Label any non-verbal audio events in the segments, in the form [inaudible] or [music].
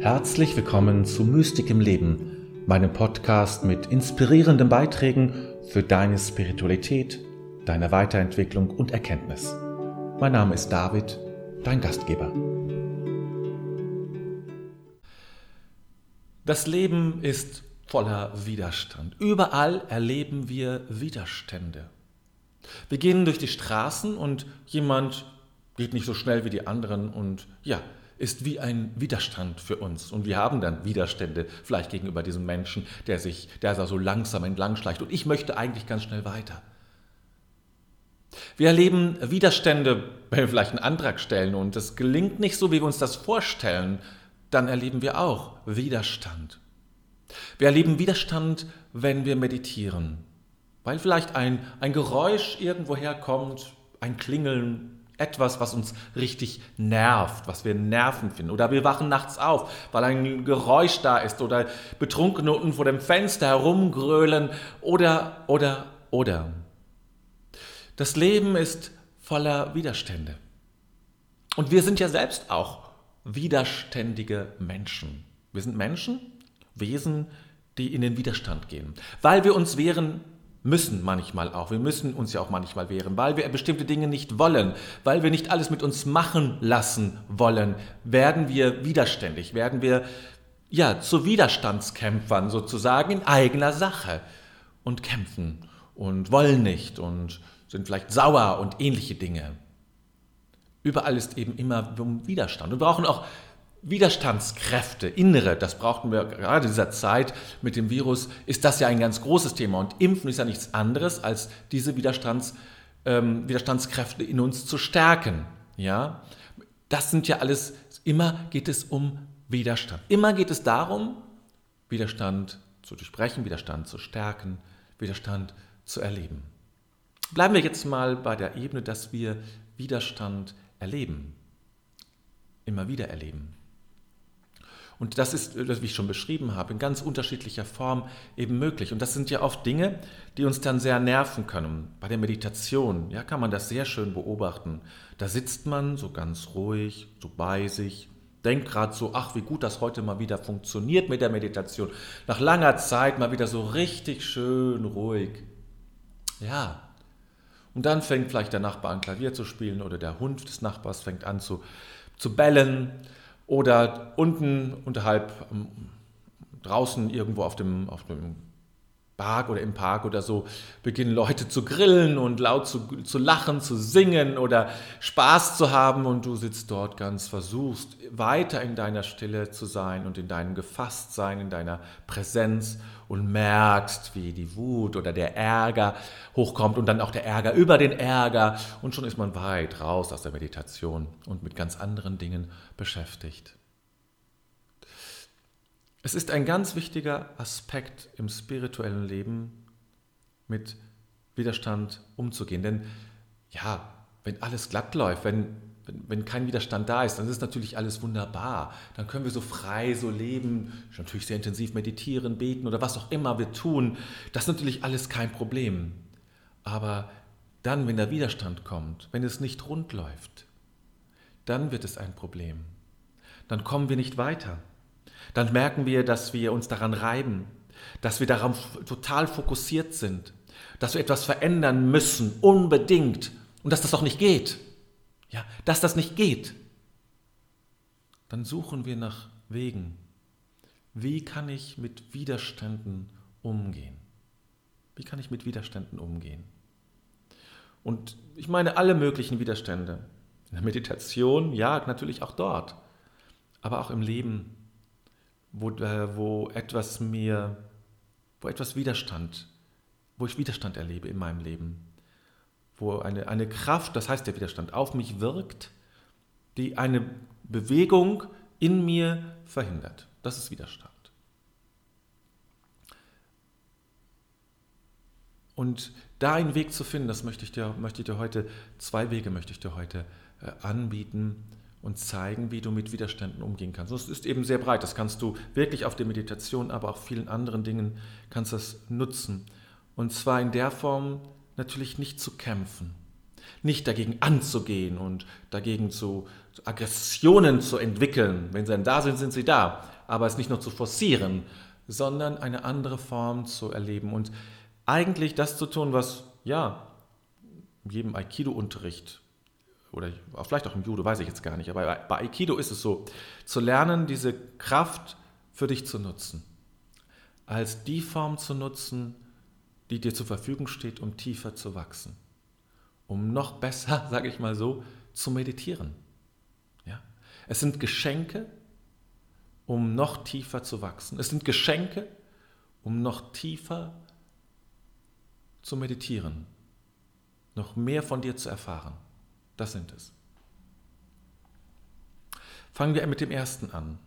Herzlich willkommen zu Mystik im Leben, meinem Podcast mit inspirierenden Beiträgen für deine Spiritualität, deine Weiterentwicklung und Erkenntnis. Mein Name ist David, dein Gastgeber. Das Leben ist voller Widerstand. Überall erleben wir Widerstände. Wir gehen durch die Straßen und jemand geht nicht so schnell wie die anderen und ja, ist wie ein Widerstand für uns. Und wir haben dann Widerstände, vielleicht gegenüber diesem Menschen, der sich, der da so langsam entlang schleicht. Und ich möchte eigentlich ganz schnell weiter. Wir erleben Widerstände, wenn wir vielleicht einen Antrag stellen und es gelingt nicht so, wie wir uns das vorstellen, dann erleben wir auch Widerstand. Wir erleben Widerstand, wenn wir meditieren, weil vielleicht ein, ein Geräusch irgendwoher kommt, ein Klingeln, etwas, was uns richtig nervt, was wir nerven finden. Oder wir wachen nachts auf, weil ein Geräusch da ist oder Betrunkene unten vor dem Fenster herumgrölen oder, oder, oder. Das Leben ist voller Widerstände. Und wir sind ja selbst auch widerständige Menschen. Wir sind Menschen, Wesen, die in den Widerstand gehen, weil wir uns wehren müssen manchmal auch. Wir müssen uns ja auch manchmal wehren, weil wir bestimmte Dinge nicht wollen, weil wir nicht alles mit uns machen lassen wollen, werden wir widerständig, werden wir ja zu Widerstandskämpfern sozusagen in eigener Sache und kämpfen und wollen nicht und sind vielleicht sauer und ähnliche Dinge. Überall ist eben immer Widerstand. Wir brauchen auch Widerstandskräfte, innere, das brauchten wir gerade in dieser Zeit mit dem Virus, ist das ja ein ganz großes Thema. Und Impfen ist ja nichts anderes, als diese Widerstands, ähm, Widerstandskräfte in uns zu stärken. Ja? Das sind ja alles, immer geht es um Widerstand. Immer geht es darum, Widerstand zu durchbrechen, Widerstand zu stärken, Widerstand zu erleben. Bleiben wir jetzt mal bei der Ebene, dass wir Widerstand erleben. Immer wieder erleben. Und das ist, wie ich schon beschrieben habe, in ganz unterschiedlicher Form eben möglich. Und das sind ja oft Dinge, die uns dann sehr nerven können. Bei der Meditation ja, kann man das sehr schön beobachten. Da sitzt man so ganz ruhig, so bei sich, denkt gerade so, ach, wie gut das heute mal wieder funktioniert mit der Meditation. Nach langer Zeit mal wieder so richtig schön ruhig. Ja. Und dann fängt vielleicht der Nachbar an, Klavier zu spielen oder der Hund des Nachbars fängt an zu, zu bellen oder unten unterhalb ähm, draußen irgendwo auf dem, auf dem Park oder im Park oder so beginnen Leute zu grillen und laut zu, zu lachen, zu singen oder Spaß zu haben und du sitzt dort ganz versuchst, weiter in deiner Stille zu sein und in deinem Gefasstsein, in deiner Präsenz und merkst, wie die Wut oder der Ärger hochkommt und dann auch der Ärger über den Ärger und schon ist man weit raus aus der Meditation und mit ganz anderen Dingen beschäftigt. Es ist ein ganz wichtiger Aspekt im spirituellen Leben, mit Widerstand umzugehen. Denn ja, wenn alles glatt läuft, wenn wenn, wenn kein Widerstand da ist, dann ist natürlich alles wunderbar. Dann können wir so frei so leben, natürlich sehr intensiv meditieren, beten oder was auch immer wir tun. Das ist natürlich alles kein Problem. Aber dann, wenn der Widerstand kommt, wenn es nicht rund läuft, dann wird es ein Problem. Dann kommen wir nicht weiter. Dann merken wir, dass wir uns daran reiben, dass wir darauf total fokussiert sind, dass wir etwas verändern müssen, unbedingt, und dass das auch nicht geht ja, dass das nicht geht, dann suchen wir nach Wegen. Wie kann ich mit Widerständen umgehen? Wie kann ich mit Widerständen umgehen? Und ich meine alle möglichen Widerstände. In der Meditation, ja, natürlich auch dort. Aber auch im Leben, wo, äh, wo etwas mir, wo etwas Widerstand, wo ich Widerstand erlebe in meinem Leben wo eine, eine Kraft, das heißt der Widerstand, auf mich wirkt, die eine Bewegung in mir verhindert. Das ist Widerstand. Und da einen Weg zu finden, das möchte ich dir, möchte ich dir heute, zwei Wege möchte ich dir heute äh, anbieten und zeigen, wie du mit Widerständen umgehen kannst. Das ist eben sehr breit, das kannst du wirklich auf der Meditation, aber auch vielen anderen Dingen kannst das nutzen. Und zwar in der Form, natürlich nicht zu kämpfen. Nicht dagegen anzugehen und dagegen zu, zu Aggressionen zu entwickeln. Wenn sie dann da sind, sind sie da. Aber es nicht nur zu forcieren, sondern eine andere Form zu erleben und eigentlich das zu tun, was ja in jedem Aikido-Unterricht oder vielleicht auch im Judo, weiß ich jetzt gar nicht, aber bei Aikido ist es so, zu lernen, diese Kraft für dich zu nutzen, als die Form zu nutzen, die dir zur Verfügung steht, um tiefer zu wachsen, um noch besser, [laughs] sage ich mal so, zu meditieren. Ja? Es sind Geschenke, um noch tiefer zu wachsen. Es sind Geschenke, um noch tiefer zu meditieren, noch mehr von dir zu erfahren. Das sind es. Fangen wir mit dem ersten an.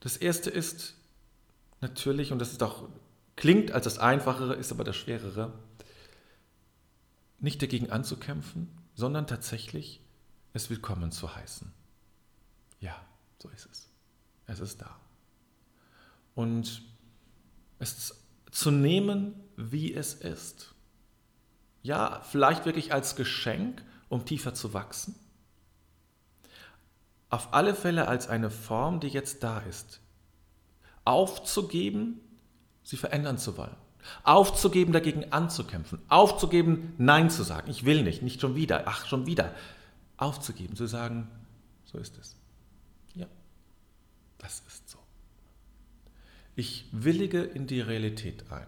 Das erste ist natürlich, und das ist auch, klingt als das Einfachere, ist aber das Schwerere, nicht dagegen anzukämpfen, sondern tatsächlich es willkommen zu heißen. Ja, so ist es. Es ist da. Und es zu nehmen, wie es ist. Ja, vielleicht wirklich als Geschenk, um tiefer zu wachsen. Auf alle Fälle als eine Form, die jetzt da ist. Aufzugeben, sie verändern zu wollen. Aufzugeben, dagegen anzukämpfen. Aufzugeben, Nein zu sagen. Ich will nicht, nicht schon wieder. Ach, schon wieder. Aufzugeben, zu sagen, so ist es. Ja, das ist so. Ich willige in die Realität ein.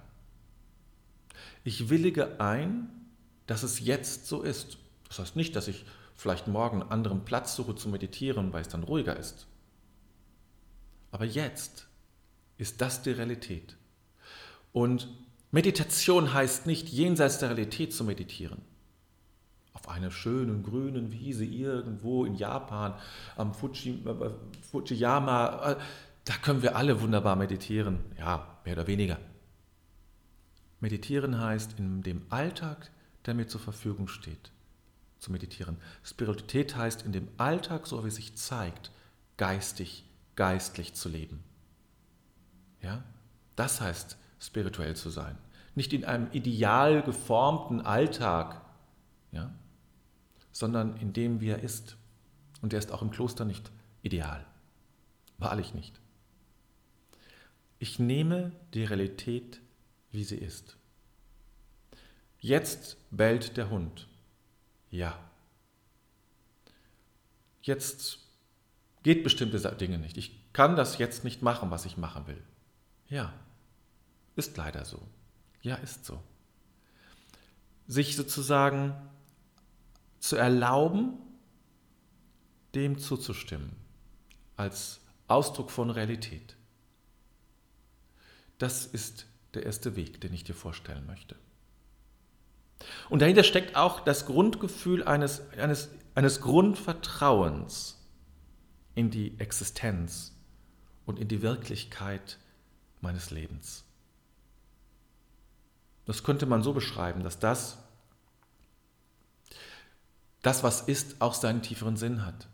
Ich willige ein, dass es jetzt so ist. Das heißt nicht, dass ich vielleicht morgen einen anderen Platz suche zu meditieren, weil es dann ruhiger ist. Aber jetzt ist das die Realität. Und Meditation heißt nicht, jenseits der Realität zu meditieren. Auf einer schönen grünen Wiese irgendwo in Japan, am Fuji, äh, Fujiyama, äh, da können wir alle wunderbar meditieren. Ja, mehr oder weniger. Meditieren heißt, in dem Alltag der mir zur Verfügung steht, zu meditieren. Spiritualität heißt, in dem Alltag, so wie es sich zeigt, geistig, geistlich zu leben. Ja? Das heißt, spirituell zu sein. Nicht in einem ideal geformten Alltag, ja? sondern in dem, wie er ist. Und er ist auch im Kloster nicht ideal. Wahrlich nicht. Ich nehme die Realität, wie sie ist. Jetzt bellt der Hund. Ja. Jetzt geht bestimmte Dinge nicht. Ich kann das jetzt nicht machen, was ich machen will. Ja. Ist leider so. Ja, ist so. Sich sozusagen zu erlauben, dem zuzustimmen, als Ausdruck von Realität. Das ist der erste Weg, den ich dir vorstellen möchte. Und dahinter steckt auch das Grundgefühl eines, eines, eines Grundvertrauens in die Existenz und in die Wirklichkeit meines Lebens. Das könnte man so beschreiben, dass das, das was ist, auch seinen tieferen Sinn hat.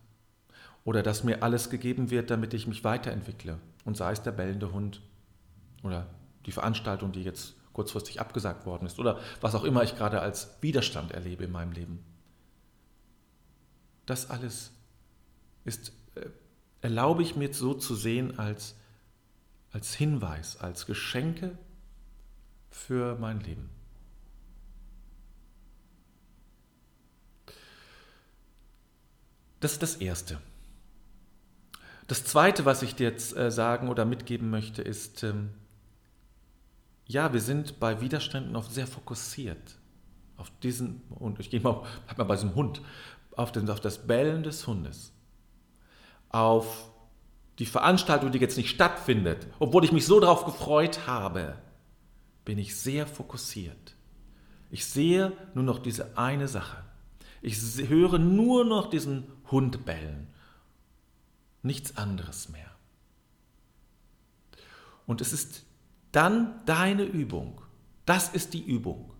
Oder dass mir alles gegeben wird, damit ich mich weiterentwickle. Und sei es der bellende Hund oder die Veranstaltung, die jetzt kurzfristig abgesagt worden ist oder was auch immer ich gerade als Widerstand erlebe in meinem Leben. Das alles ist, äh, erlaube ich mir so zu sehen als, als Hinweis, als Geschenke für mein Leben. Das ist das Erste. Das Zweite, was ich dir jetzt äh, sagen oder mitgeben möchte, ist, ähm, ja, wir sind bei Widerständen oft sehr fokussiert. Auf diesen, und ich gehe mal, mal bei diesem Hund, auf, den, auf das Bellen des Hundes. Auf die Veranstaltung, die jetzt nicht stattfindet, obwohl ich mich so darauf gefreut habe, bin ich sehr fokussiert. Ich sehe nur noch diese eine Sache. Ich höre nur noch diesen Hund bellen. Nichts anderes mehr. Und es ist dann deine Übung. Das ist die Übung.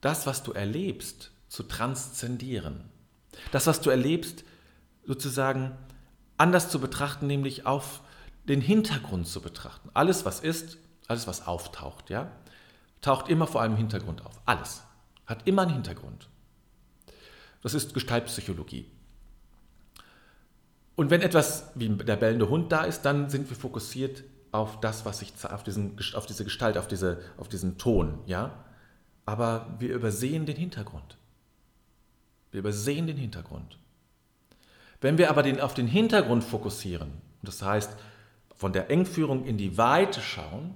Das, was du erlebst, zu transzendieren. Das, was du erlebst, sozusagen anders zu betrachten, nämlich auf den Hintergrund zu betrachten. Alles, was ist, alles, was auftaucht, ja, taucht immer vor einem Hintergrund auf. Alles hat immer einen Hintergrund. Das ist Gestaltpsychologie. Und wenn etwas wie der bellende Hund da ist, dann sind wir fokussiert auf das, was ich auf, diesen, auf diese Gestalt, auf, diese, auf diesen Ton, ja. Aber wir übersehen den Hintergrund. Wir übersehen den Hintergrund. Wenn wir aber den, auf den Hintergrund fokussieren, das heißt von der Engführung in die Weite schauen,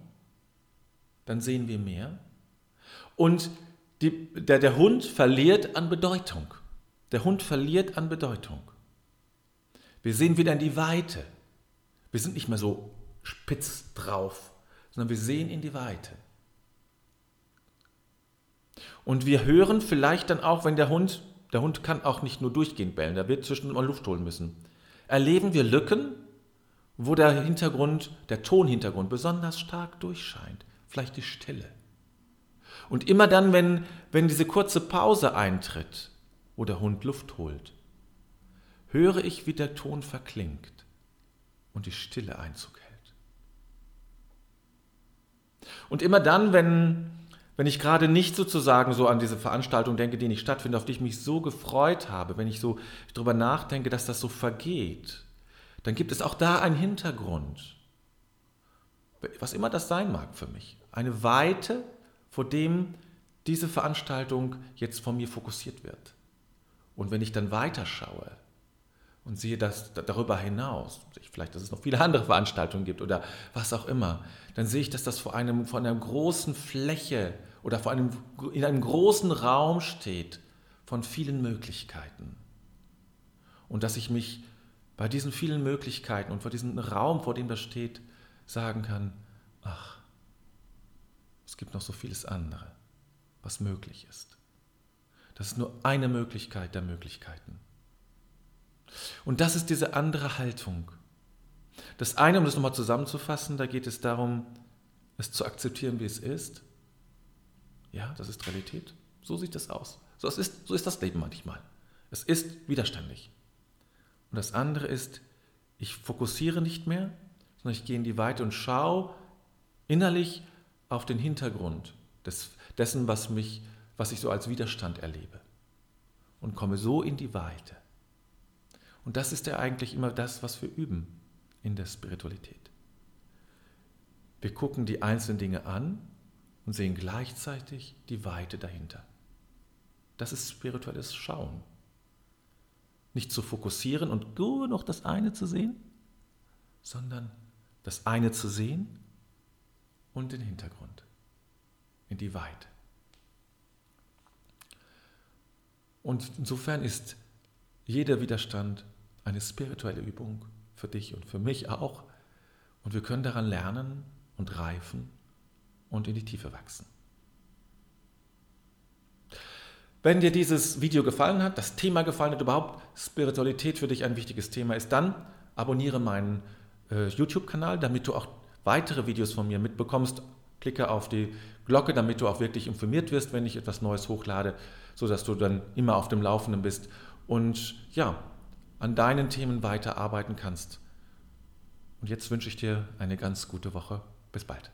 dann sehen wir mehr. Und die, der, der Hund verliert an Bedeutung. Der Hund verliert an Bedeutung. Wir sehen wieder in die Weite. Wir sind nicht mehr so spitz drauf, sondern wir sehen in die Weite. Und wir hören vielleicht dann auch, wenn der Hund, der Hund kann auch nicht nur durchgehend bellen, der wird zwischendurch mal Luft holen müssen. Erleben wir Lücken, wo der Hintergrund, der Tonhintergrund besonders stark durchscheint, vielleicht die Stille. Und immer dann, wenn, wenn diese kurze Pause eintritt, wo der Hund Luft holt, höre ich, wie der Ton verklingt und die Stille Einzug hält. Und immer dann, wenn, wenn ich gerade nicht sozusagen so an diese Veranstaltung denke, die nicht stattfindet, auf die ich mich so gefreut habe, wenn ich so darüber nachdenke, dass das so vergeht, dann gibt es auch da einen Hintergrund. Was immer das sein mag für mich. Eine Weite, vor dem diese Veranstaltung jetzt von mir fokussiert wird. Und wenn ich dann weiterschaue, und sehe das darüber hinaus, vielleicht, dass es noch viele andere Veranstaltungen gibt oder was auch immer, dann sehe ich, dass das vor, einem, vor einer großen Fläche oder vor einem, in einem großen Raum steht von vielen Möglichkeiten. Und dass ich mich bei diesen vielen Möglichkeiten und vor diesem Raum, vor dem das steht, sagen kann, ach, es gibt noch so vieles andere, was möglich ist. Das ist nur eine Möglichkeit der Möglichkeiten. Und das ist diese andere Haltung. Das eine, um das nochmal zusammenzufassen, da geht es darum, es zu akzeptieren, wie es ist. Ja, das ist Realität. So sieht es aus. So ist, so ist das Leben manchmal. Es ist widerständig. Und das andere ist, ich fokussiere nicht mehr, sondern ich gehe in die Weite und schaue innerlich auf den Hintergrund des, dessen, was, mich, was ich so als Widerstand erlebe. Und komme so in die Weite. Und das ist ja eigentlich immer das, was wir üben in der Spiritualität. Wir gucken die einzelnen Dinge an und sehen gleichzeitig die Weite dahinter. Das ist spirituelles Schauen. Nicht zu fokussieren und nur noch das eine zu sehen, sondern das eine zu sehen und den Hintergrund, in die Weite. Und insofern ist jeder Widerstand eine spirituelle Übung für dich und für mich auch. Und wir können daran lernen und reifen und in die Tiefe wachsen. Wenn dir dieses Video gefallen hat, das Thema gefallen hat, überhaupt Spiritualität für dich ein wichtiges Thema ist, dann abonniere meinen äh, YouTube-Kanal, damit du auch weitere Videos von mir mitbekommst. Klicke auf die Glocke, damit du auch wirklich informiert wirst, wenn ich etwas Neues hochlade, sodass du dann immer auf dem Laufenden bist. Und ja, an deinen Themen weiterarbeiten kannst. Und jetzt wünsche ich dir eine ganz gute Woche. Bis bald.